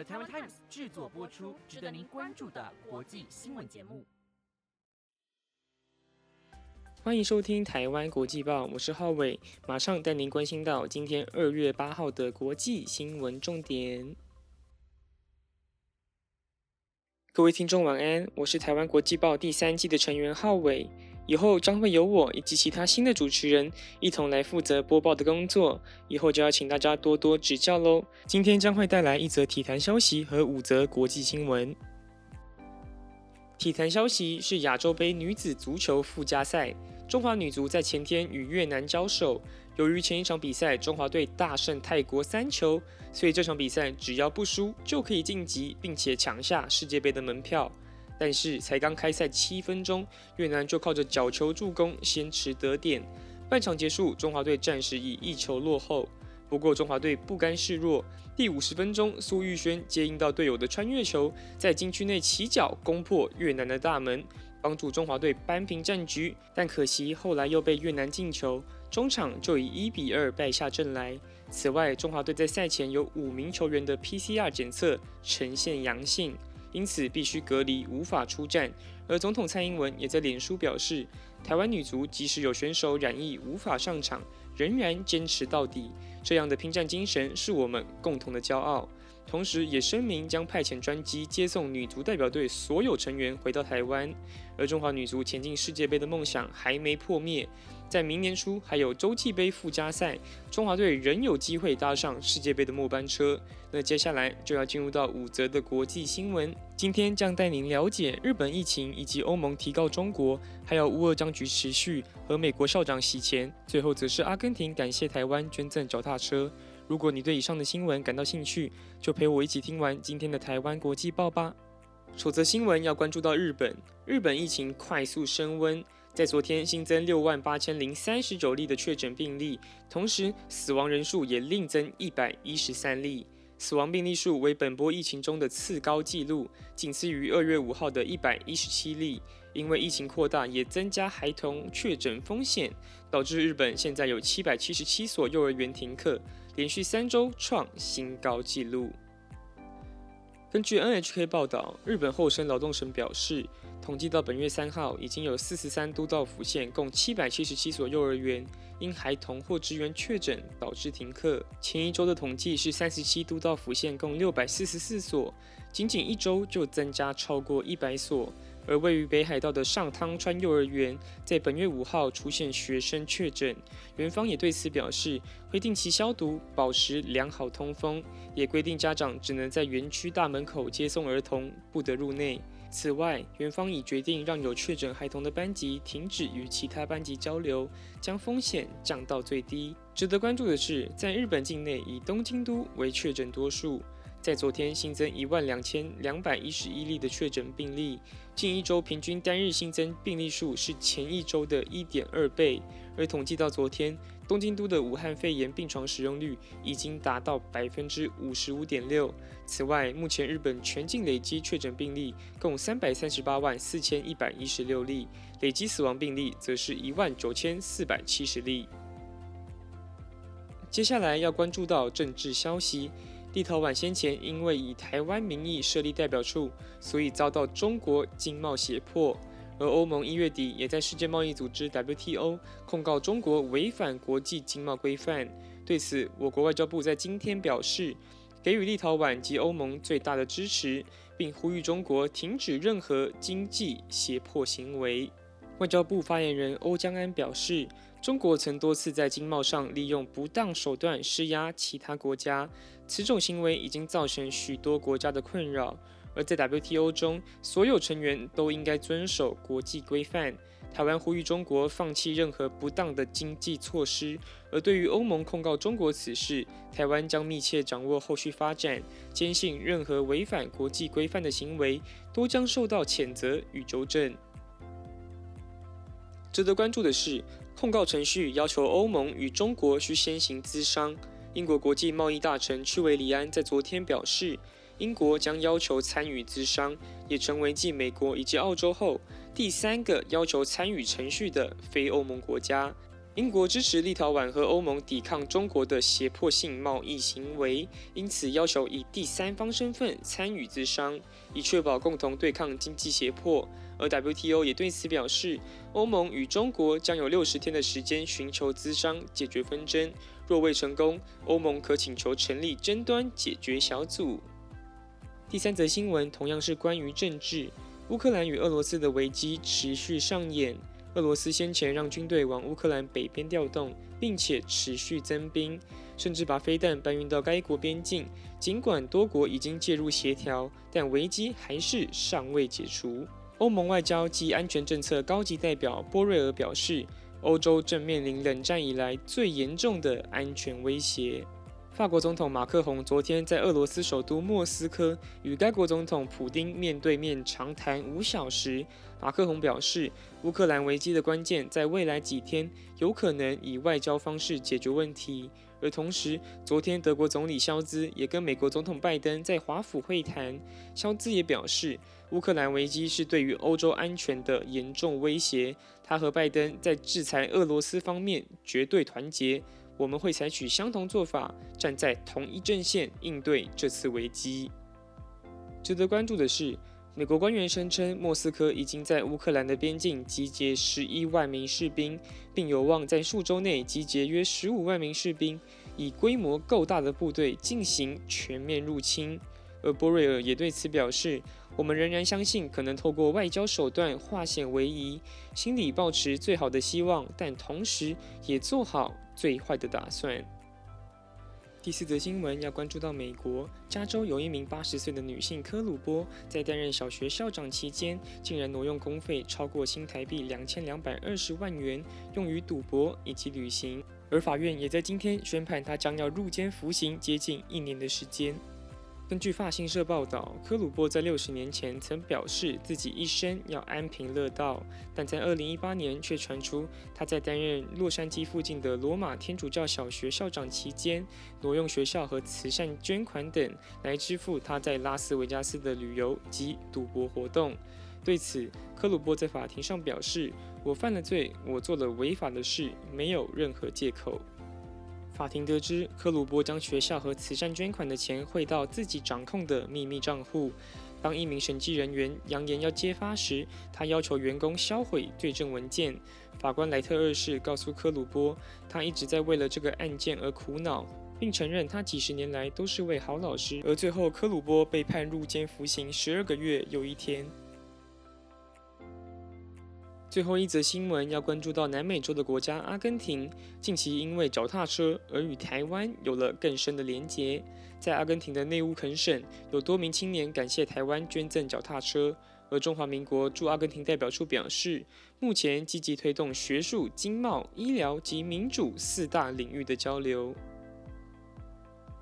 The Times 制作播出，值得您关注的国际新闻节目。欢迎收听《台湾国际报》，我是浩伟，马上带您关心到今天二月八号的国际新闻重点。各位听众晚安，我是台湾国际报第三季的成员浩伟。以后将会由我以及其他新的主持人一同来负责播报的工作，以后就要请大家多多指教喽。今天将会带来一则体坛消息和五则国际新闻。体坛消息是亚洲杯女子足球附加赛，中华女足在前天与越南交手，由于前一场比赛中华队大胜泰国三球，所以这场比赛只要不输就可以晋级，并且抢下世界杯的门票。但是才刚开赛七分钟，越南就靠着角球助攻先持得点。半场结束，中华队暂时以一球落后。不过中华队不甘示弱，第五十分钟，苏玉轩接应到队友的穿越球，在禁区内起脚攻破越南的大门，帮助中华队扳平战局。但可惜后来又被越南进球，中场就以一比二败下阵来。此外，中华队在赛前有五名球员的 PCR 检测呈现阳性。因此必须隔离，无法出战。而总统蔡英文也在脸书表示，台湾女足即使有选手染疫无法上场，仍然坚持到底。这样的拼战精神是我们共同的骄傲。同时，也声明将派遣专机接送女足代表队所有成员回到台湾。而中华女足前进世界杯的梦想还没破灭。在明年初还有洲际杯附加赛，中华队仍有机会搭上世界杯的末班车。那接下来就要进入到五则的国际新闻。今天将带您了解日本疫情以及欧盟提告中国，还有乌俄僵局持续和美国校长洗钱。最后则是阿根廷感谢台湾捐赠脚踏车。如果你对以上的新闻感到兴趣，就陪我一起听完今天的台湾国际报吧。首则新闻要关注到日本，日本疫情快速升温。在昨天新增六万八千零三十九例的确诊病例，同时死亡人数也另增一百一十三例，死亡病例数为本波疫情中的次高纪录，仅次于二月五号的一百一十七例。因为疫情扩大，也增加孩童确诊风险，导致日本现在有七百七十七所幼儿园停课，连续三周创新高纪录。根据 NHK 报道，日本厚生劳动省表示。统计到本月三号，已经有四十三都道府县共七百七十七所幼儿园因孩童或职员确诊导致停课。前一周的统计是三十七都道府县共六百四十四所，仅仅一周就增加超过一百所。而位于北海道的上汤川幼儿园，在本月五号出现学生确诊，园方也对此表示会定期消毒，保持良好通风，也规定家长只能在园区大门口接送儿童，不得入内。此外，园方已决定让有确诊孩童的班级停止与其他班级交流，将风险降到最低。值得关注的是，在日本境内以东京都为确诊多数，在昨天新增一万两千两百一十一例的确诊病例，近一周平均单日新增病例数是前一周的一点二倍，而统计到昨天。东京都的武汉肺炎病床使用率已经达到百分之五十五点六。此外，目前日本全境累计确诊病例共三百三十八万四千一百一十六例，累计死亡病例则是一万九千四百七十例。接下来要关注到政治消息，立陶宛先前因为以台湾名义设立代表处，所以遭到中国经贸胁迫。而欧盟一月底也在世界贸易组织 WTO 控告中国违反国际经贸规范。对此，我国外交部在今天表示，给予立陶宛及欧盟最大的支持，并呼吁中国停止任何经济胁迫行为。外交部发言人欧江安表示，中国曾多次在经贸上利用不当手段施压其他国家，此种行为已经造成许多国家的困扰。而在 WTO 中，所有成员都应该遵守国际规范。台湾呼吁中国放弃任何不当的经济措施。而对于欧盟控告中国此事，台湾将密切掌握后续发展，坚信任何违反国际规范的行为都将受到谴责与纠正。值得关注的是，控告程序要求欧盟与中国需先行资商。英国国际贸易大臣屈维里安在昨天表示。英国将要求参与资商，也成为继美国以及澳洲后第三个要求参与程序的非欧盟国家。英国支持立陶宛和欧盟抵抗中国的胁迫性贸易行为，因此要求以第三方身份参与资商，以确保共同对抗经济胁迫。而 WTO 也对此表示，欧盟与中国将有六十天的时间寻求资商解决纷争，若未成功，欧盟可请求成立争端解决小组。第三则新闻同样是关于政治，乌克兰与俄罗斯的危机持续上演。俄罗斯先前让军队往乌克兰北边调动，并且持续增兵，甚至把飞弹搬运到该国边境。尽管多国已经介入协调，但危机还是尚未解除。欧盟外交及安全政策高级代表波瑞尔表示，欧洲正面临冷战以来最严重的安全威胁。法国总统马克宏昨天在俄罗斯首都莫斯科与该国总统普京面对面长谈五小时。马克宏表示，乌克兰危机的关键在未来几天有可能以外交方式解决问题。而同时，昨天德国总理肖兹也跟美国总统拜登在华府会谈。肖兹也表示，乌克兰危机是对于欧洲安全的严重威胁。他和拜登在制裁俄罗斯方面绝对团结。我们会采取相同做法，站在同一阵线应对这次危机。值得关注的是，美国官员声称，莫斯科已经在乌克兰的边境集结十一万名士兵，并有望在数周内集结约十五万名士兵，以规模够大的部队进行全面入侵。而波瑞尔也对此表示。我们仍然相信可能透过外交手段化险为夷，心里抱持最好的希望，但同时也做好最坏的打算。第四则新闻要关注到美国加州有一名八十岁的女性科鲁波，在担任小学校长期间，竟然挪用公费超过新台币两千两百二十万元，用于赌博以及旅行，而法院也在今天宣判，她将要入监服刑接近一年的时间。根据法新社报道，科鲁波在六十年前曾表示自己一生要安贫乐道，但在二零一八年却传出他在担任洛杉矶附近的罗马天主教小学校长期间，挪用学校和慈善捐款等来支付他在拉斯维加斯的旅游及赌博活动。对此，科鲁波在法庭上表示：“我犯了罪，我做了违法的事，没有任何借口。”法庭得知，科鲁波将学校和慈善捐款的钱汇到自己掌控的秘密账户。当一名审计人员扬言要揭发时，他要求员工销毁罪证文件。法官莱特二世告诉科鲁波，他一直在为了这个案件而苦恼，并承认他几十年来都是位好老师。而最后，科鲁波被判入监服刑十二个月又一天。最后一则新闻要关注到南美洲的国家阿根廷，近期因为脚踏车而与台湾有了更深的连结。在阿根廷的内乌肯省，有多名青年感谢台湾捐赠脚踏车，而中华民国驻阿根廷代表处表示，目前积极推动学术、经贸、医疗及民主四大领域的交流。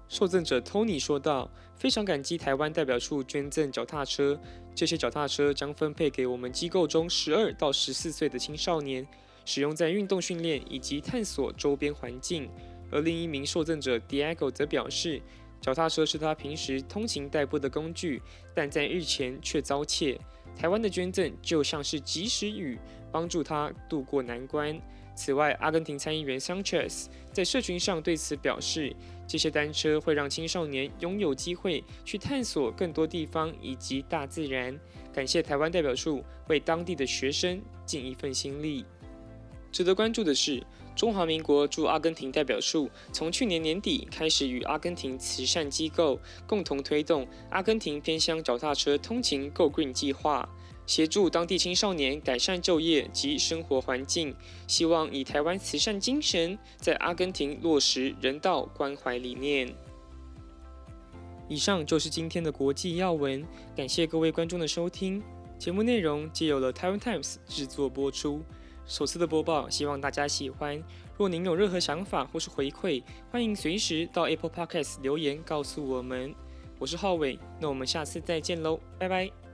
受赠者 Tony 说道：“非常感激台湾代表处捐赠脚踏车，这些脚踏车将分配给我们机构中十二到十四岁的青少年，使用在运动训练以及探索周边环境。”而另一名受赠者 Diego 则表示，脚踏车是他平时通勤代步的工具，但在日前却遭窃。台湾的捐赠就像是及时雨，帮助他渡过难关。此外，阿根廷参议员 Sanchez 在社群上对此表示，这些单车会让青少年拥有机会去探索更多地方以及大自然。感谢台湾代表处为当地的学生尽一份心力。值得关注的是，中华民国驻阿根廷代表处从去年年底开始与阿根廷慈善机构共同推动阿根廷偏乡脚踏车通勤 Go Green 计划。协助当地青少年改善就业及生活环境，希望以台湾慈善精神，在阿根廷落实人道关怀理念。以上就是今天的国际要闻，感谢各位观众的收听。节目内容借由了台湾 Times 制作播出。首次的播报，希望大家喜欢。若您有任何想法或是回馈，欢迎随时到 Apple Podcast 留言告诉我们。我是浩伟，那我们下次再见喽，拜拜。